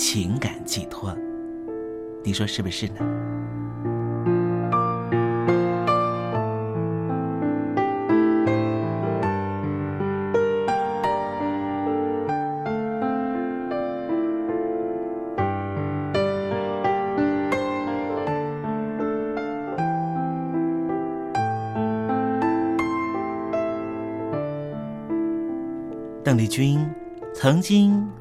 情感寄托，你说是不是呢？邓丽君。曾经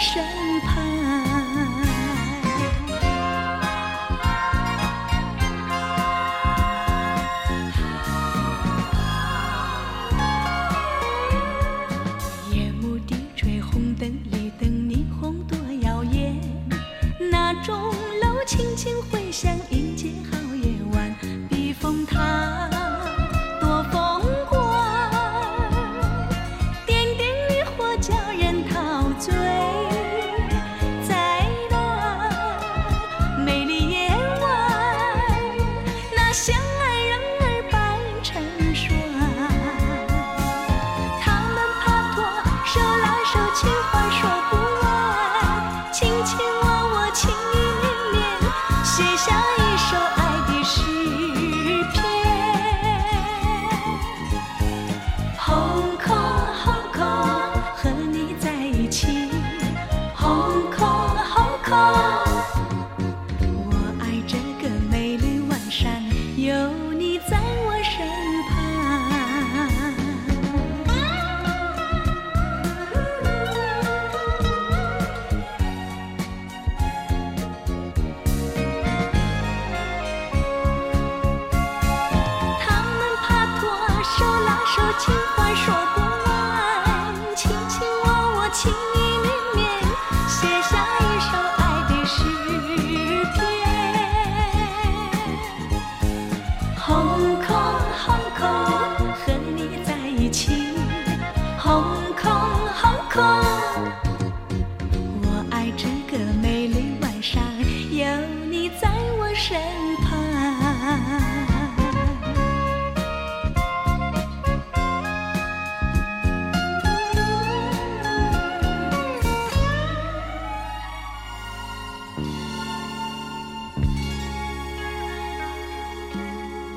身旁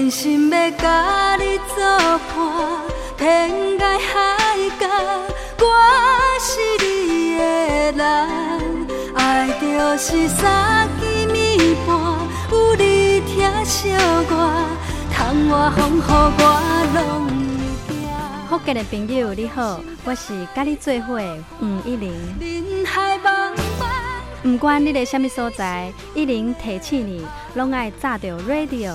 真心要甲你作伴，天涯海角，我是你的人。爱就是三更暝半，有你疼惜我，窗外风雨我拢会行。福建的朋友你好，我是甲你做伙黄一玲。人海茫茫，不管你在什么所在，一玲提醒你，拢爱炸着 radio，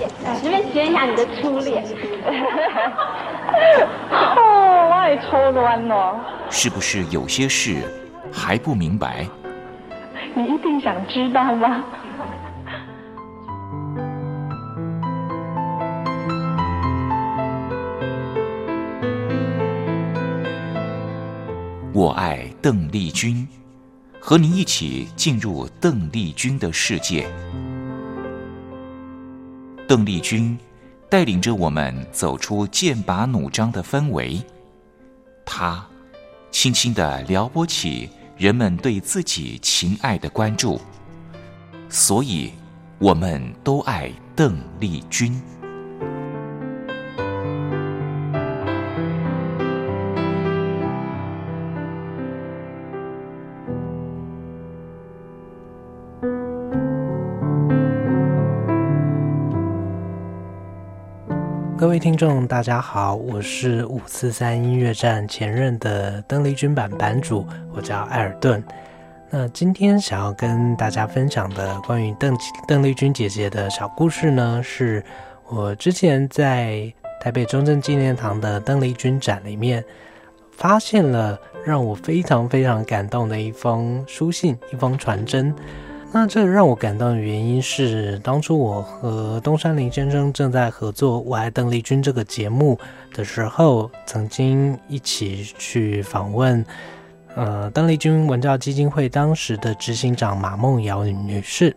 随便学一下你的初恋。哦，我也抽乱哦。是不是有些事还不明白？你一定想知道吗？我爱邓丽君，和你一起进入邓丽君的世界。邓丽君带领着我们走出剑拔弩张的氛围，她轻轻地撩拨起人们对自己情爱的关注，所以我们都爱邓丽君。各位听众，大家好，我是五四三音乐站前任的邓丽君版版主，我叫艾尔顿。那今天想要跟大家分享的关于邓邓丽君姐姐的小故事呢，是我之前在台北中正纪念堂的邓丽君展里面发现了让我非常非常感动的一封书信，一封传真。那这让我感动的原因是，当初我和东山林先生正在合作《我爱邓丽君》这个节目的时候，曾经一起去访问，呃，邓丽君文教基金会当时的执行长马梦瑶女士。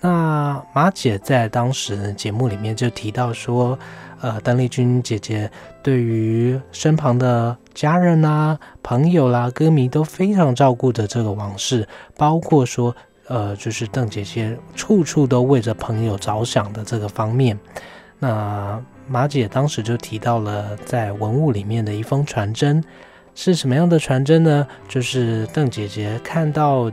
那马姐在当时节目里面就提到说，呃，邓丽君姐姐对于身旁的家人啦、朋友啦、歌迷都非常照顾的这个往事，包括说。呃，就是邓姐姐处处都为着朋友着想的这个方面，那马姐当时就提到了在文物里面的一封传真，是什么样的传真呢？就是邓姐姐看到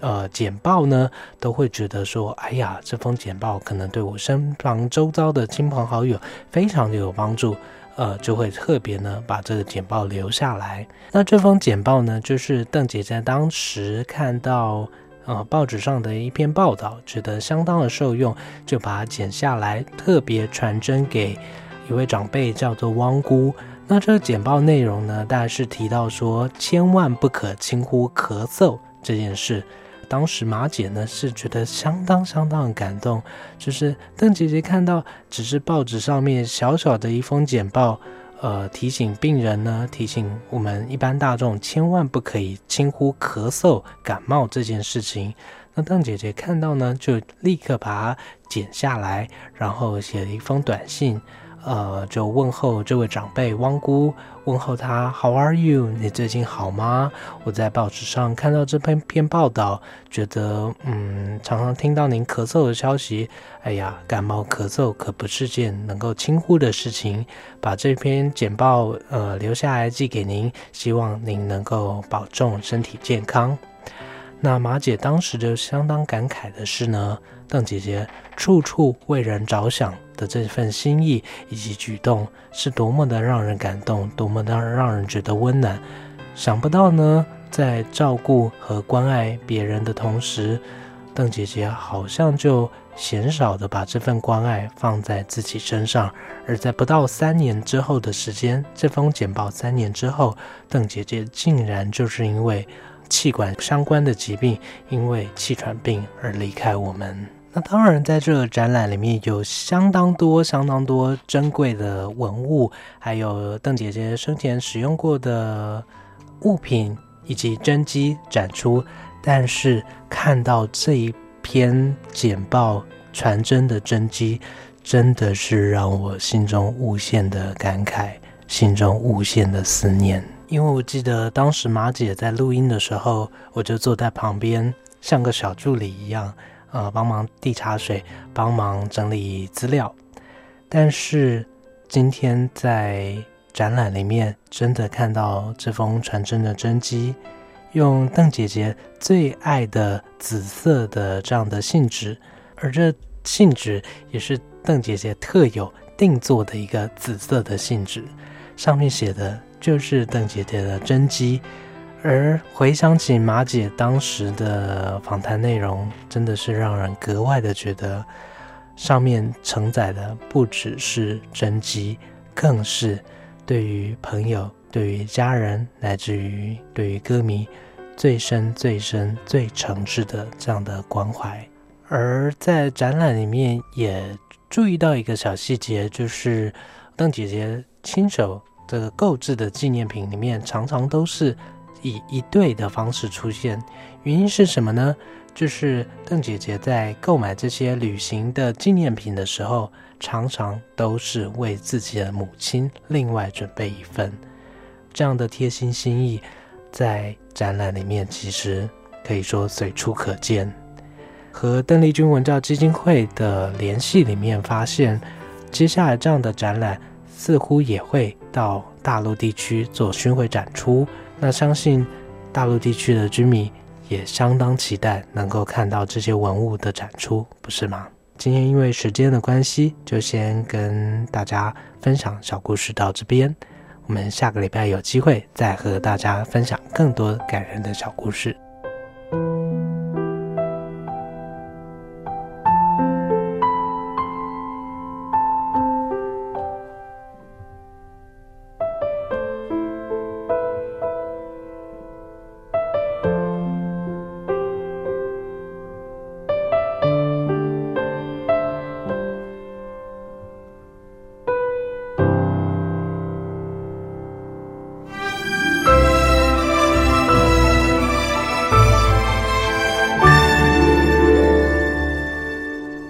呃简报呢，都会觉得说，哎呀，这封简报可能对我身旁周遭的亲朋好友非常的有帮助，呃，就会特别呢把这个简报留下来。那这封简报呢，就是邓姐姐当时看到。呃，报纸上的一篇报道，觉得相当的受用，就把它剪下来，特别传真给一位长辈，叫做汪姑。那这个简报内容呢，大概是提到说，千万不可轻忽咳嗽这件事。当时马姐呢是觉得相当相当的感动，就是邓姐姐看到只是报纸上面小小的一封简报。呃，提醒病人呢，提醒我们一般大众，千万不可以轻忽咳嗽、感冒这件事情。那邓姐姐看到呢，就立刻把它剪下来，然后写了一封短信。呃，就问候这位长辈汪姑，问候他 How are you？你最近好吗？我在报纸上看到这篇篇报道，觉得嗯，常常听到您咳嗽的消息。哎呀，感冒咳嗽可不是件能够轻忽的事情。把这篇简报呃留下来寄给您，希望您能够保重身体健康。那马姐当时就相当感慨的是呢，邓姐姐处处为人着想的这份心意以及举动，是多么的让人感动，多么的让人觉得温暖。想不到呢，在照顾和关爱别人的同时，邓姐姐好像就鲜少的把这份关爱放在自己身上。而在不到三年之后的时间，这封简报三年之后，邓姐姐竟然就是因为。气管相关的疾病，因为气喘病而离开我们。那当然，在这个展览里面有相当多、相当多珍贵的文物，还有邓姐姐生前使用过的物品以及真迹展出。但是看到这一篇简报传真的真迹，真的是让我心中无限的感慨，心中无限的思念。因为我记得当时马姐在录音的时候，我就坐在旁边，像个小助理一样，呃，帮忙递茶水，帮忙整理资料。但是今天在展览里面，真的看到这封传真的真迹，用邓姐姐最爱的紫色的这样的信纸，而这信纸也是邓姐姐特有定做的一个紫色的信纸，上面写的。就是邓姐姐的真迹，而回想起马姐当时的访谈内容，真的是让人格外的觉得，上面承载的不只是真迹，更是对于朋友、对于家人，乃至于对于歌迷最深、最深、最诚挚的这样的关怀。而在展览里面也注意到一个小细节，就是邓姐姐亲手。这个购置的纪念品里面，常常都是以一对的方式出现。原因是什么呢？就是邓姐姐在购买这些旅行的纪念品的时候，常常都是为自己的母亲另外准备一份。这样的贴心心意，在展览里面其实可以说随处可见。和邓丽君文教基金会的联系里面，发现接下来这样的展览似乎也会到大陆地区做巡回展出。那相信大陆地区的居民也相当期待能够看到这些文物的展出，不是吗？今天因为时间的关系，就先跟大家分享小故事到这边。我们下个礼拜有机会再和大家分享更多感人的小故事。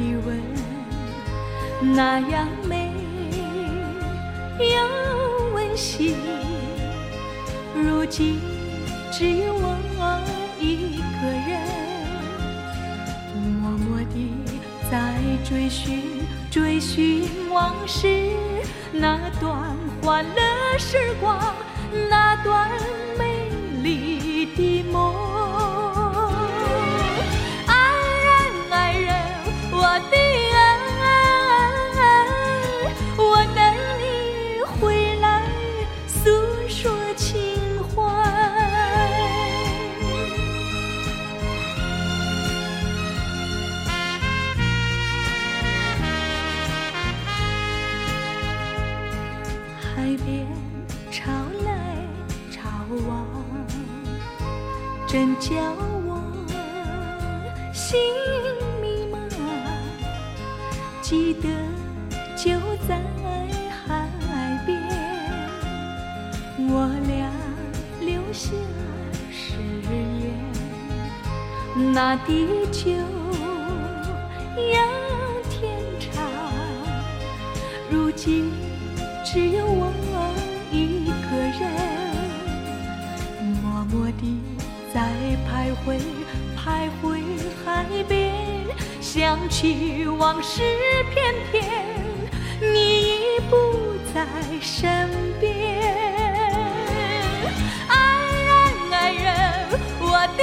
的吻那样美又温馨，如今只有我一个人，默默地在追寻追寻往事那段欢乐时光，那段美丽的梦。心迷茫。记得就在海边，我俩留下誓言，那地久要天长。如今只有我一个人，默默地在徘徊，徘徊海边，想起往事片片，你已不在身边。爱人，爱人，我的